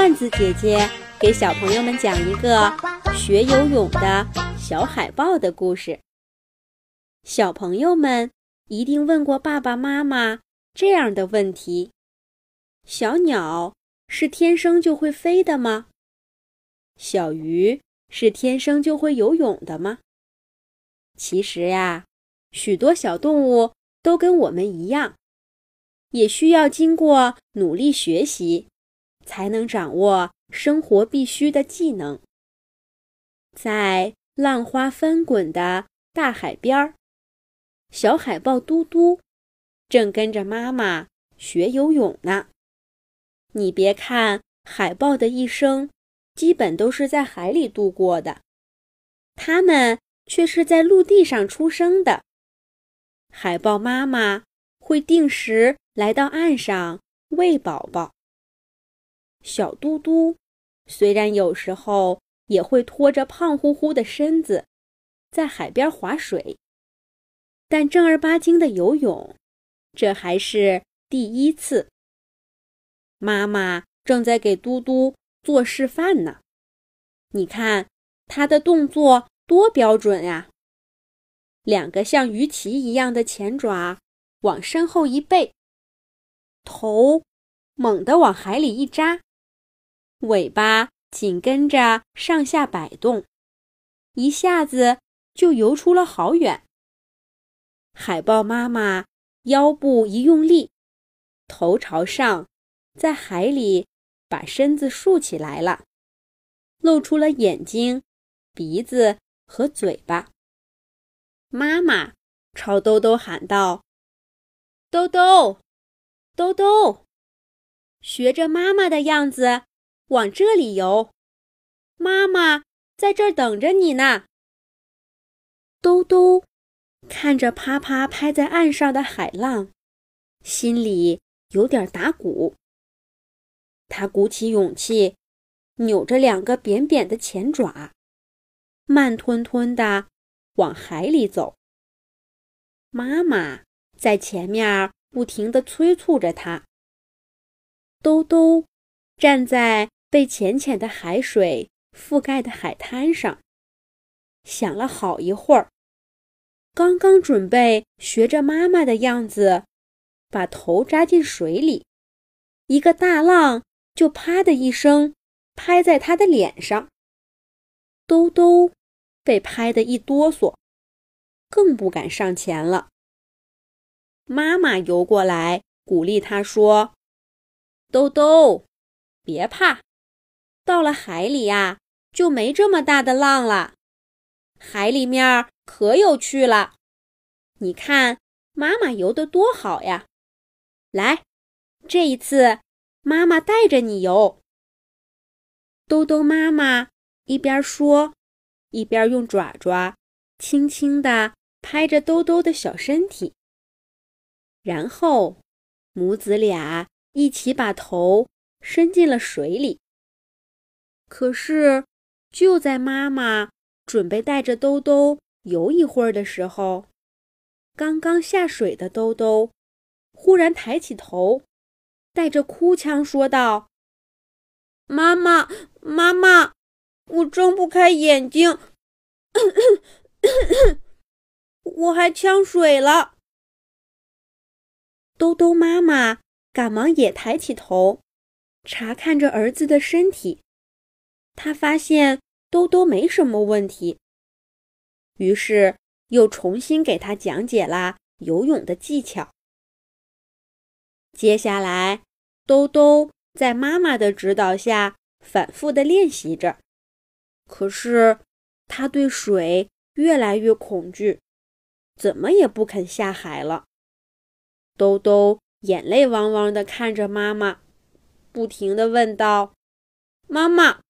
罐子姐姐给小朋友们讲一个学游泳的小海豹的故事。小朋友们一定问过爸爸妈妈这样的问题：小鸟是天生就会飞的吗？小鱼是天生就会游泳的吗？其实呀，许多小动物都跟我们一样，也需要经过努力学习。才能掌握生活必须的技能。在浪花翻滚的大海边儿，小海豹嘟嘟正跟着妈妈学游泳呢。你别看海豹的一生基本都是在海里度过的，它们却是在陆地上出生的。海豹妈妈会定时来到岸上喂宝宝。小嘟嘟虽然有时候也会拖着胖乎乎的身子在海边划水，但正儿八经的游泳，这还是第一次。妈妈正在给嘟嘟做示范呢，你看他的动作多标准呀！两个像鱼鳍一样的前爪往身后一背，头猛地往海里一扎。尾巴紧跟着上下摆动，一下子就游出了好远。海豹妈妈腰部一用力，头朝上，在海里把身子竖起来了，露出了眼睛、鼻子和嘴巴。妈妈朝兜兜喊道：“兜兜，兜兜，学着妈妈的样子。”往这里游，妈妈在这儿等着你呢。兜兜看着啪啪拍在岸上的海浪，心里有点打鼓。他鼓起勇气，扭着两个扁扁的前爪，慢吞吞地往海里走。妈妈在前面不停地催促着他。兜兜站在。被浅浅的海水覆盖的海滩上，想了好一会儿，刚刚准备学着妈妈的样子，把头扎进水里，一个大浪就啪的一声拍在他的脸上。兜兜被拍得一哆嗦，更不敢上前了。妈妈游过来鼓励他说：“兜兜，别怕。”到了海里呀，就没这么大的浪了。海里面可有趣了，你看妈妈游的多好呀！来，这一次妈妈带着你游。兜兜妈妈一边说，一边用爪爪轻轻地拍着兜兜的小身体，然后母子俩一起把头伸进了水里。可是，就在妈妈准备带着兜兜游一会儿的时候，刚刚下水的兜兜忽然抬起头，带着哭腔说道：“妈妈，妈妈，我睁不开眼睛，我还呛水了。”兜兜妈妈赶忙也抬起头，查看着儿子的身体。他发现兜兜没什么问题，于是又重新给他讲解了游泳的技巧。接下来，兜兜在妈妈的指导下反复的练习着，可是他对水越来越恐惧，怎么也不肯下海了。兜兜眼泪汪汪的看着妈妈，不停的问道：“妈妈。”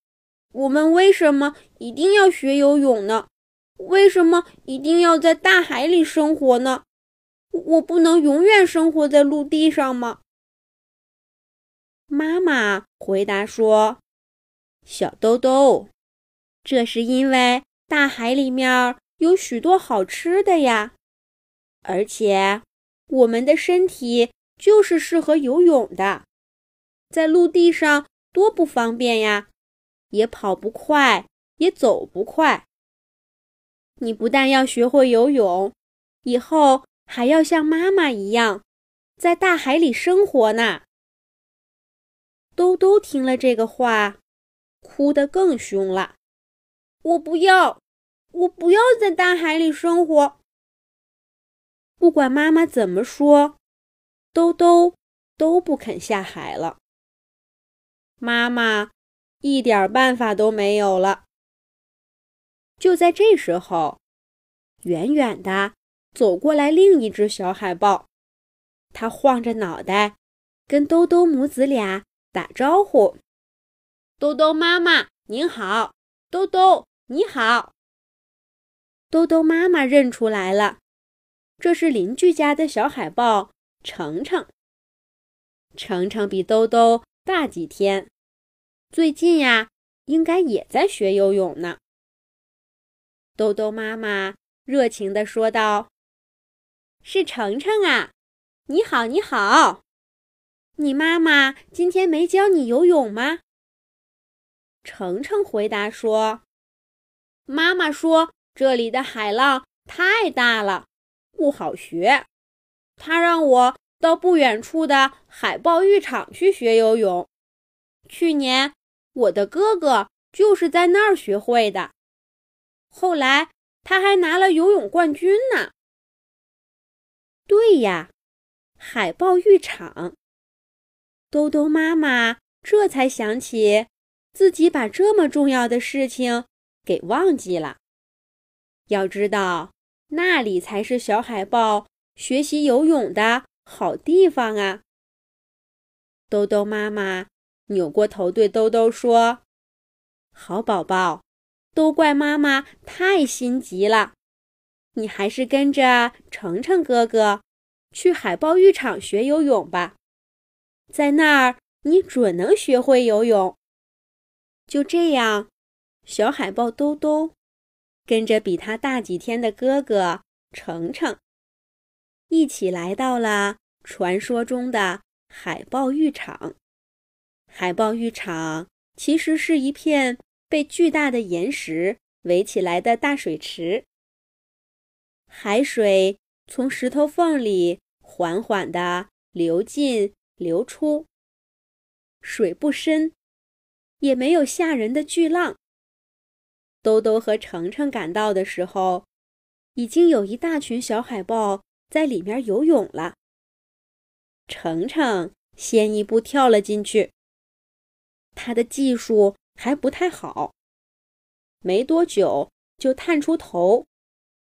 我们为什么一定要学游泳呢？为什么一定要在大海里生活呢？我不能永远生活在陆地上吗？妈妈回答说：“小兜兜，这是因为大海里面有许多好吃的呀，而且我们的身体就是适合游泳的，在陆地上多不方便呀，也跑不快，也走不快。你不但要学会游泳，以后还要像妈妈一样，在大海里生活呢。兜兜听了这个话，哭得更凶了。我不要，我不要在大海里生活。不管妈妈怎么说，兜兜都不肯下海了。妈妈一点办法都没有了。就在这时候，远远的走过来另一只小海豹，它晃着脑袋，跟兜兜母子俩打招呼：“兜兜妈妈您好，兜兜你好。”兜兜妈妈认出来了，这是邻居家的小海豹程程。程程比兜兜大几天，最近呀，应该也在学游泳呢。豆豆妈妈热情地说道：“是程程啊，你好，你好，你妈妈今天没教你游泳吗？”程程回答说：“妈妈说这里的海浪太大了，不好学，她让我到不远处的海豹浴场去学游泳。去年我的哥哥就是在那儿学会的。”后来他还拿了游泳冠军呢。对呀，海豹浴场。兜兜妈妈这才想起自己把这么重要的事情给忘记了。要知道，那里才是小海豹学习游泳的好地方啊！兜兜妈妈扭过头对兜兜说：“好宝宝。”都怪妈妈太心急了，你还是跟着程程哥哥去海豹浴场学游泳吧，在那儿你准能学会游泳。就这样，小海豹兜兜跟着比他大几天的哥哥程程，一起来到了传说中的海豹浴场。海豹浴场其实是一片。被巨大的岩石围起来的大水池，海水从石头缝里缓缓地流进流出。水不深，也没有吓人的巨浪。兜兜和程程赶到的时候，已经有一大群小海豹在里面游泳了。程程先一步跳了进去，他的技术。还不太好，没多久就探出头，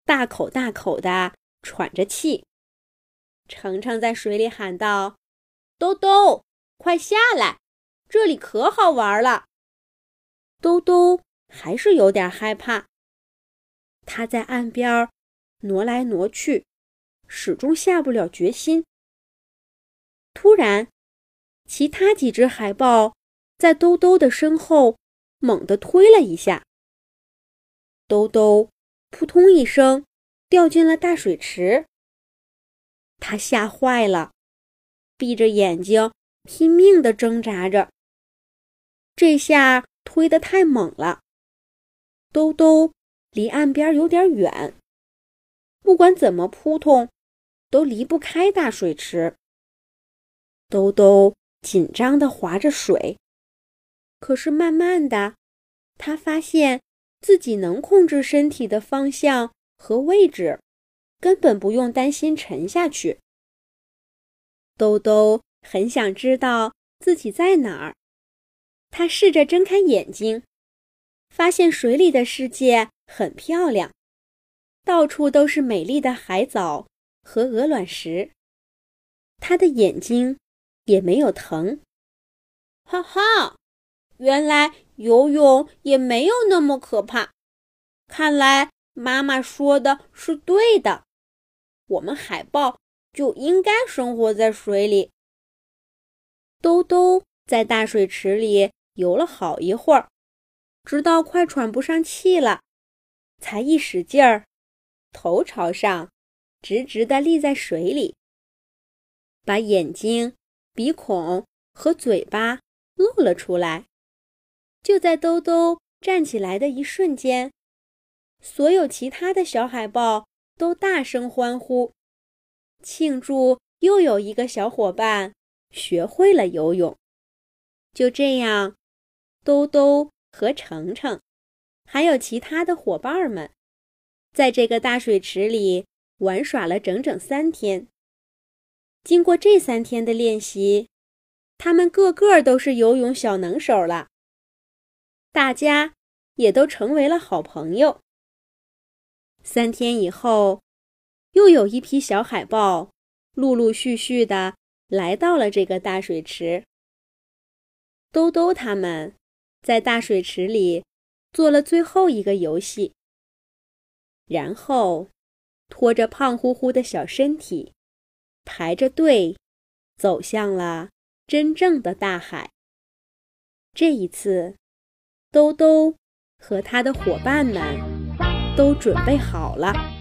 大口大口的喘着气。程程在水里喊道：“兜兜，快下来，这里可好玩了。”兜兜还是有点害怕，他在岸边挪来挪去，始终下不了决心。突然，其他几只海豹。在兜兜的身后猛地推了一下，兜兜扑通一声掉进了大水池。他吓坏了，闭着眼睛拼命地挣扎着。这下推得太猛了，兜兜离岸边有点远，不管怎么扑通，都离不开大水池。兜兜紧张地划着水。可是慢慢的，他发现自己能控制身体的方向和位置，根本不用担心沉下去。兜兜很想知道自己在哪儿，他试着睁开眼睛，发现水里的世界很漂亮，到处都是美丽的海藻和鹅卵石。他的眼睛也没有疼，哈哈。原来游泳也没有那么可怕，看来妈妈说的是对的，我们海豹就应该生活在水里。兜兜在大水池里游了好一会儿，直到快喘不上气了，才一使劲儿，头朝上，直直地立在水里，把眼睛、鼻孔和嘴巴。露了出来。就在兜兜站起来的一瞬间，所有其他的小海豹都大声欢呼，庆祝又有一个小伙伴学会了游泳。就这样，兜兜和程程，还有其他的伙伴们，在这个大水池里玩耍了整整三天。经过这三天的练习，他们个个都是游泳小能手了。大家也都成为了好朋友。三天以后，又有一批小海豹陆陆续续的来到了这个大水池。兜兜他们在大水池里做了最后一个游戏，然后拖着胖乎乎的小身体。排着队，走向了真正的大海。这一次，兜兜和他的伙伴们都准备好了。